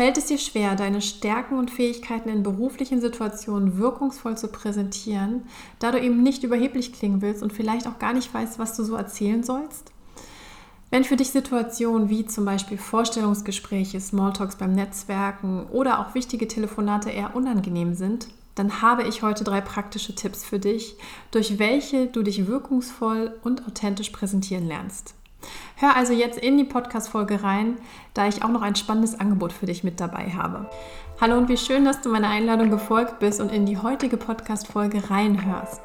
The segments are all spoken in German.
Fällt es dir schwer, deine Stärken und Fähigkeiten in beruflichen Situationen wirkungsvoll zu präsentieren, da du eben nicht überheblich klingen willst und vielleicht auch gar nicht weißt, was du so erzählen sollst? Wenn für dich Situationen wie zum Beispiel Vorstellungsgespräche, Smalltalks beim Netzwerken oder auch wichtige Telefonate eher unangenehm sind, dann habe ich heute drei praktische Tipps für dich, durch welche du dich wirkungsvoll und authentisch präsentieren lernst. Hör also jetzt in die Podcast-Folge rein, da ich auch noch ein spannendes Angebot für dich mit dabei habe. Hallo und wie schön, dass du meiner Einladung gefolgt bist und in die heutige Podcast-Folge reinhörst.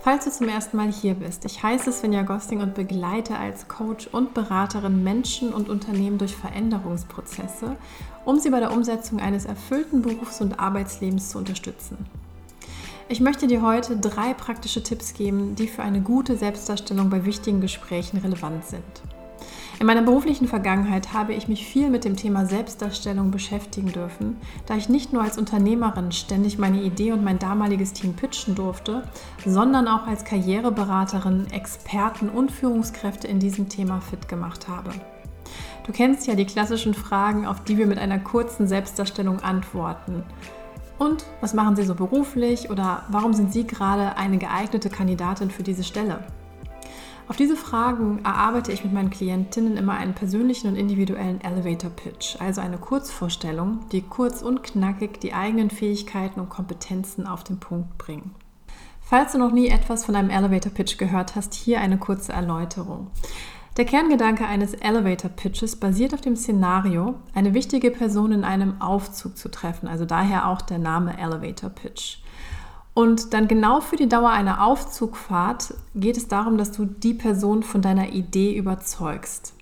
Falls du zum ersten Mal hier bist, ich heiße Svenja Gosting und begleite als Coach und Beraterin Menschen und Unternehmen durch Veränderungsprozesse, um sie bei der Umsetzung eines erfüllten Berufs- und Arbeitslebens zu unterstützen. Ich möchte dir heute drei praktische Tipps geben, die für eine gute Selbstdarstellung bei wichtigen Gesprächen relevant sind. In meiner beruflichen Vergangenheit habe ich mich viel mit dem Thema Selbstdarstellung beschäftigen dürfen, da ich nicht nur als Unternehmerin ständig meine Idee und mein damaliges Team pitchen durfte, sondern auch als Karriereberaterin Experten und Führungskräfte in diesem Thema fit gemacht habe. Du kennst ja die klassischen Fragen, auf die wir mit einer kurzen Selbstdarstellung antworten. Und was machen Sie so beruflich oder warum sind Sie gerade eine geeignete Kandidatin für diese Stelle? Auf diese Fragen erarbeite ich mit meinen Klientinnen immer einen persönlichen und individuellen Elevator Pitch, also eine Kurzvorstellung, die kurz und knackig die eigenen Fähigkeiten und Kompetenzen auf den Punkt bringen. Falls du noch nie etwas von einem Elevator Pitch gehört hast, hier eine kurze Erläuterung. Der Kerngedanke eines Elevator Pitches basiert auf dem Szenario, eine wichtige Person in einem Aufzug zu treffen, also daher auch der Name Elevator Pitch. Und dann genau für die Dauer einer Aufzugfahrt geht es darum, dass du die Person von deiner Idee überzeugst.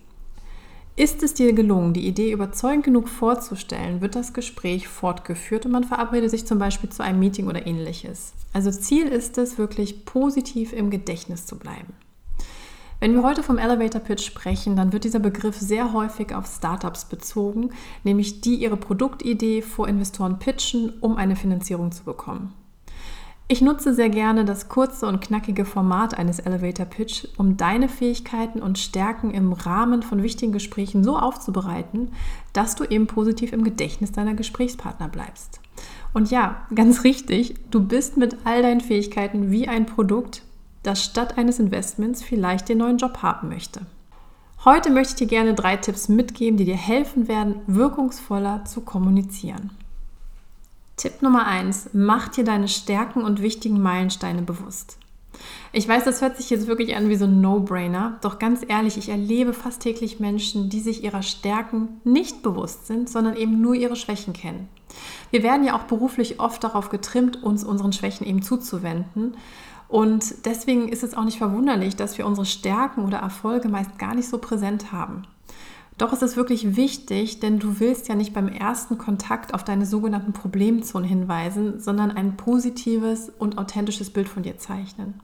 Ist es dir gelungen, die Idee überzeugend genug vorzustellen, wird das Gespräch fortgeführt und man verabredet sich zum Beispiel zu einem Meeting oder ähnliches. Also Ziel ist es, wirklich positiv im Gedächtnis zu bleiben. Wenn wir heute vom Elevator Pitch sprechen, dann wird dieser Begriff sehr häufig auf Startups bezogen, nämlich die ihre Produktidee vor Investoren pitchen, um eine Finanzierung zu bekommen. Ich nutze sehr gerne das kurze und knackige Format eines Elevator Pitch, um deine Fähigkeiten und Stärken im Rahmen von wichtigen Gesprächen so aufzubereiten, dass du eben positiv im Gedächtnis deiner Gesprächspartner bleibst. Und ja, ganz richtig, du bist mit all deinen Fähigkeiten wie ein Produkt, das statt eines Investments vielleicht den neuen Job haben möchte. Heute möchte ich dir gerne drei Tipps mitgeben, die dir helfen werden, wirkungsvoller zu kommunizieren. Tipp Nummer 1. Mach dir deine Stärken und wichtigen Meilensteine bewusst. Ich weiß, das hört sich jetzt wirklich an wie so ein No-Brainer, doch ganz ehrlich, ich erlebe fast täglich Menschen, die sich ihrer Stärken nicht bewusst sind, sondern eben nur ihre Schwächen kennen. Wir werden ja auch beruflich oft darauf getrimmt, uns unseren Schwächen eben zuzuwenden. Und deswegen ist es auch nicht verwunderlich, dass wir unsere Stärken oder Erfolge meist gar nicht so präsent haben. Doch ist es wirklich wichtig, denn du willst ja nicht beim ersten Kontakt auf deine sogenannten Problemzonen hinweisen, sondern ein positives und authentisches Bild von dir zeichnen.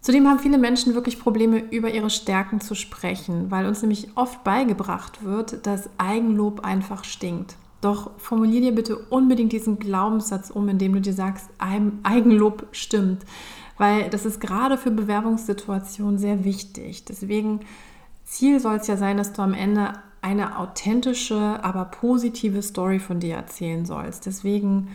Zudem haben viele Menschen wirklich Probleme, über ihre Stärken zu sprechen, weil uns nämlich oft beigebracht wird, dass Eigenlob einfach stinkt. Doch formulier dir bitte unbedingt diesen Glaubenssatz um, indem du dir sagst, Eigenlob stimmt weil das ist gerade für Bewerbungssituationen sehr wichtig. Deswegen Ziel soll es ja sein, dass du am Ende eine authentische, aber positive Story von dir erzählen sollst. Deswegen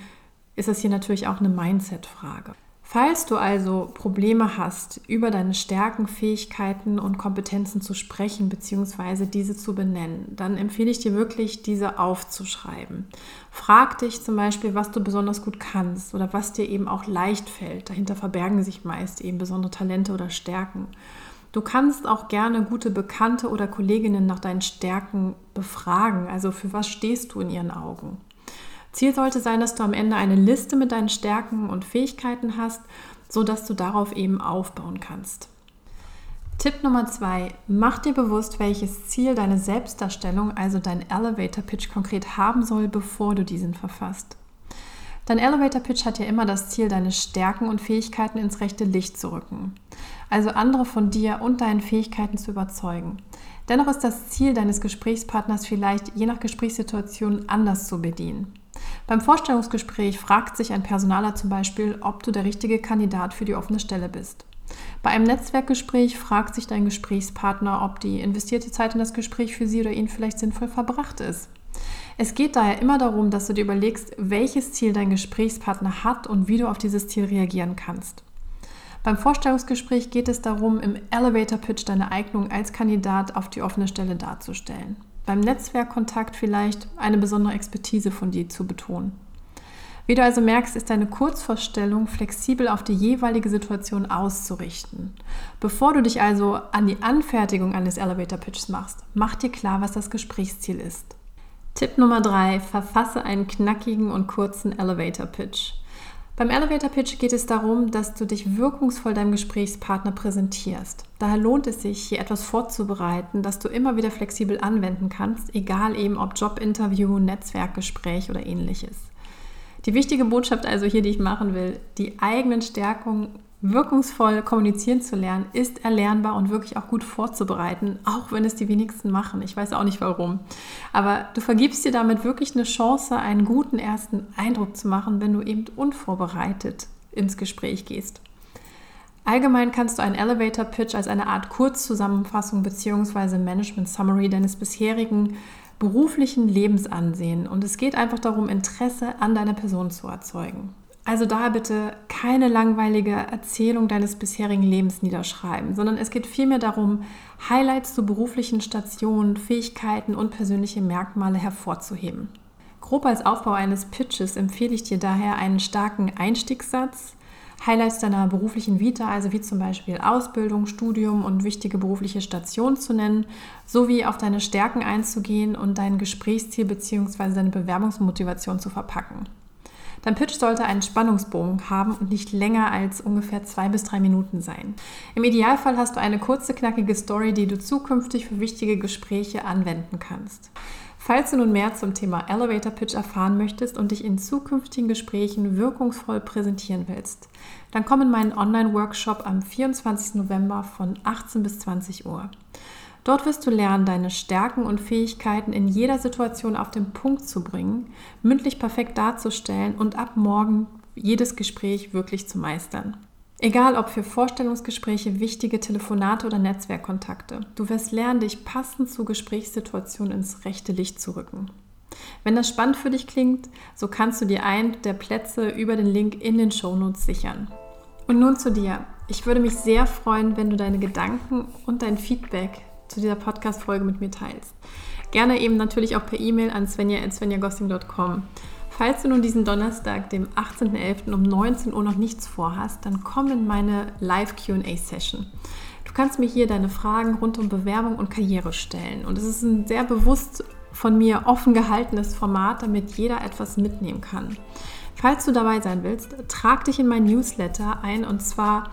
ist das hier natürlich auch eine Mindset-Frage. Falls du also Probleme hast, über deine Stärken, Fähigkeiten und Kompetenzen zu sprechen bzw. diese zu benennen, dann empfehle ich dir wirklich, diese aufzuschreiben. Frag dich zum Beispiel, was du besonders gut kannst oder was dir eben auch leicht fällt. Dahinter verbergen sich meist eben besondere Talente oder Stärken. Du kannst auch gerne gute Bekannte oder Kolleginnen nach deinen Stärken befragen. Also für was stehst du in ihren Augen? Ziel sollte sein, dass du am Ende eine Liste mit deinen Stärken und Fähigkeiten hast, sodass du darauf eben aufbauen kannst. Tipp Nummer zwei: Mach dir bewusst, welches Ziel deine Selbstdarstellung, also dein Elevator Pitch konkret haben soll, bevor du diesen verfasst. Dein Elevator Pitch hat ja immer das Ziel, deine Stärken und Fähigkeiten ins rechte Licht zu rücken. Also andere von dir und deinen Fähigkeiten zu überzeugen. Dennoch ist das Ziel deines Gesprächspartners vielleicht je nach Gesprächssituation anders zu bedienen. Beim Vorstellungsgespräch fragt sich ein Personaler zum Beispiel, ob du der richtige Kandidat für die offene Stelle bist. Bei einem Netzwerkgespräch fragt sich dein Gesprächspartner, ob die investierte Zeit in das Gespräch für sie oder ihn vielleicht sinnvoll verbracht ist. Es geht daher immer darum, dass du dir überlegst, welches Ziel dein Gesprächspartner hat und wie du auf dieses Ziel reagieren kannst. Beim Vorstellungsgespräch geht es darum, im Elevator Pitch deine Eignung als Kandidat auf die offene Stelle darzustellen. Beim Netzwerkkontakt vielleicht eine besondere Expertise von dir zu betonen. Wie du also merkst, ist deine Kurzvorstellung flexibel auf die jeweilige Situation auszurichten. Bevor du dich also an die Anfertigung eines Elevator Pitches machst, mach dir klar, was das Gesprächsziel ist. Tipp Nummer 3. Verfasse einen knackigen und kurzen Elevator Pitch. Beim Elevator Pitch geht es darum, dass du dich wirkungsvoll deinem Gesprächspartner präsentierst. Daher lohnt es sich, hier etwas vorzubereiten, das du immer wieder flexibel anwenden kannst, egal eben ob Jobinterview, Netzwerkgespräch oder ähnliches. Die wichtige Botschaft also hier, die ich machen will, die eigenen Stärkungen wirkungsvoll kommunizieren zu lernen, ist erlernbar und wirklich auch gut vorzubereiten, auch wenn es die wenigsten machen. Ich weiß auch nicht warum. Aber du vergibst dir damit wirklich eine Chance, einen guten ersten Eindruck zu machen, wenn du eben unvorbereitet ins Gespräch gehst. Allgemein kannst du einen Elevator Pitch als eine Art Kurzzusammenfassung bzw. Management Summary deines bisherigen beruflichen Lebens ansehen. Und es geht einfach darum, Interesse an deiner Person zu erzeugen. Also daher bitte keine langweilige Erzählung deines bisherigen Lebens niederschreiben, sondern es geht vielmehr darum, Highlights zu beruflichen Stationen, Fähigkeiten und persönliche Merkmale hervorzuheben. Grob als Aufbau eines Pitches empfehle ich dir daher einen starken Einstiegssatz, Highlights deiner beruflichen Vita, also wie zum Beispiel Ausbildung, Studium und wichtige berufliche Stationen zu nennen, sowie auf deine Stärken einzugehen und dein Gesprächsziel bzw. deine Bewerbungsmotivation zu verpacken. Dein Pitch sollte einen Spannungsbogen haben und nicht länger als ungefähr zwei bis drei Minuten sein. Im Idealfall hast du eine kurze, knackige Story, die du zukünftig für wichtige Gespräche anwenden kannst. Falls du nun mehr zum Thema Elevator Pitch erfahren möchtest und dich in zukünftigen Gesprächen wirkungsvoll präsentieren willst, dann komm in meinen Online-Workshop am 24. November von 18 bis 20 Uhr. Dort wirst du lernen, deine Stärken und Fähigkeiten in jeder Situation auf den Punkt zu bringen, mündlich perfekt darzustellen und ab morgen jedes Gespräch wirklich zu meistern. Egal ob für Vorstellungsgespräche, wichtige Telefonate oder Netzwerkkontakte, du wirst lernen, dich passend zu Gesprächssituationen ins rechte Licht zu rücken. Wenn das spannend für dich klingt, so kannst du dir einen der Plätze über den Link in den Shownotes sichern. Und nun zu dir. Ich würde mich sehr freuen, wenn du deine Gedanken und dein Feedback zu dieser Podcast-Folge mit mir teilst. Gerne eben natürlich auch per E-Mail an svenja.svenjagossing.com. Falls du nun diesen Donnerstag, dem 18.11. um 19 Uhr noch nichts vorhast, dann komm in meine Live-QA-Session. Du kannst mir hier deine Fragen rund um Bewerbung und Karriere stellen. Und es ist ein sehr bewusst von mir offen gehaltenes Format, damit jeder etwas mitnehmen kann. Falls du dabei sein willst, trag dich in mein Newsletter ein und zwar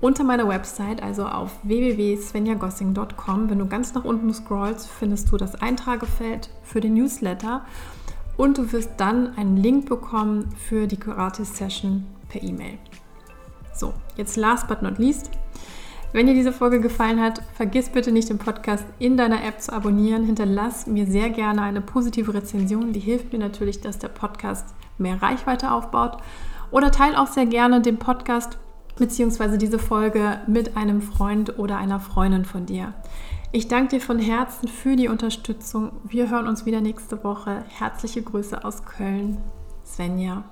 unter meiner Website, also auf www.svenjagossing.com. Wenn du ganz nach unten scrollst, findest du das Eintragefeld für den Newsletter und du wirst dann einen Link bekommen für die Gratis-Session per E-Mail. So, jetzt last but not least. Wenn dir diese Folge gefallen hat, vergiss bitte nicht, den Podcast in deiner App zu abonnieren. Hinterlass mir sehr gerne eine positive Rezension. Die hilft mir natürlich, dass der Podcast mehr Reichweite aufbaut. Oder teile auch sehr gerne den Podcast bzw. diese Folge mit einem Freund oder einer Freundin von dir. Ich danke dir von Herzen für die Unterstützung. Wir hören uns wieder nächste Woche. Herzliche Grüße aus Köln. Svenja.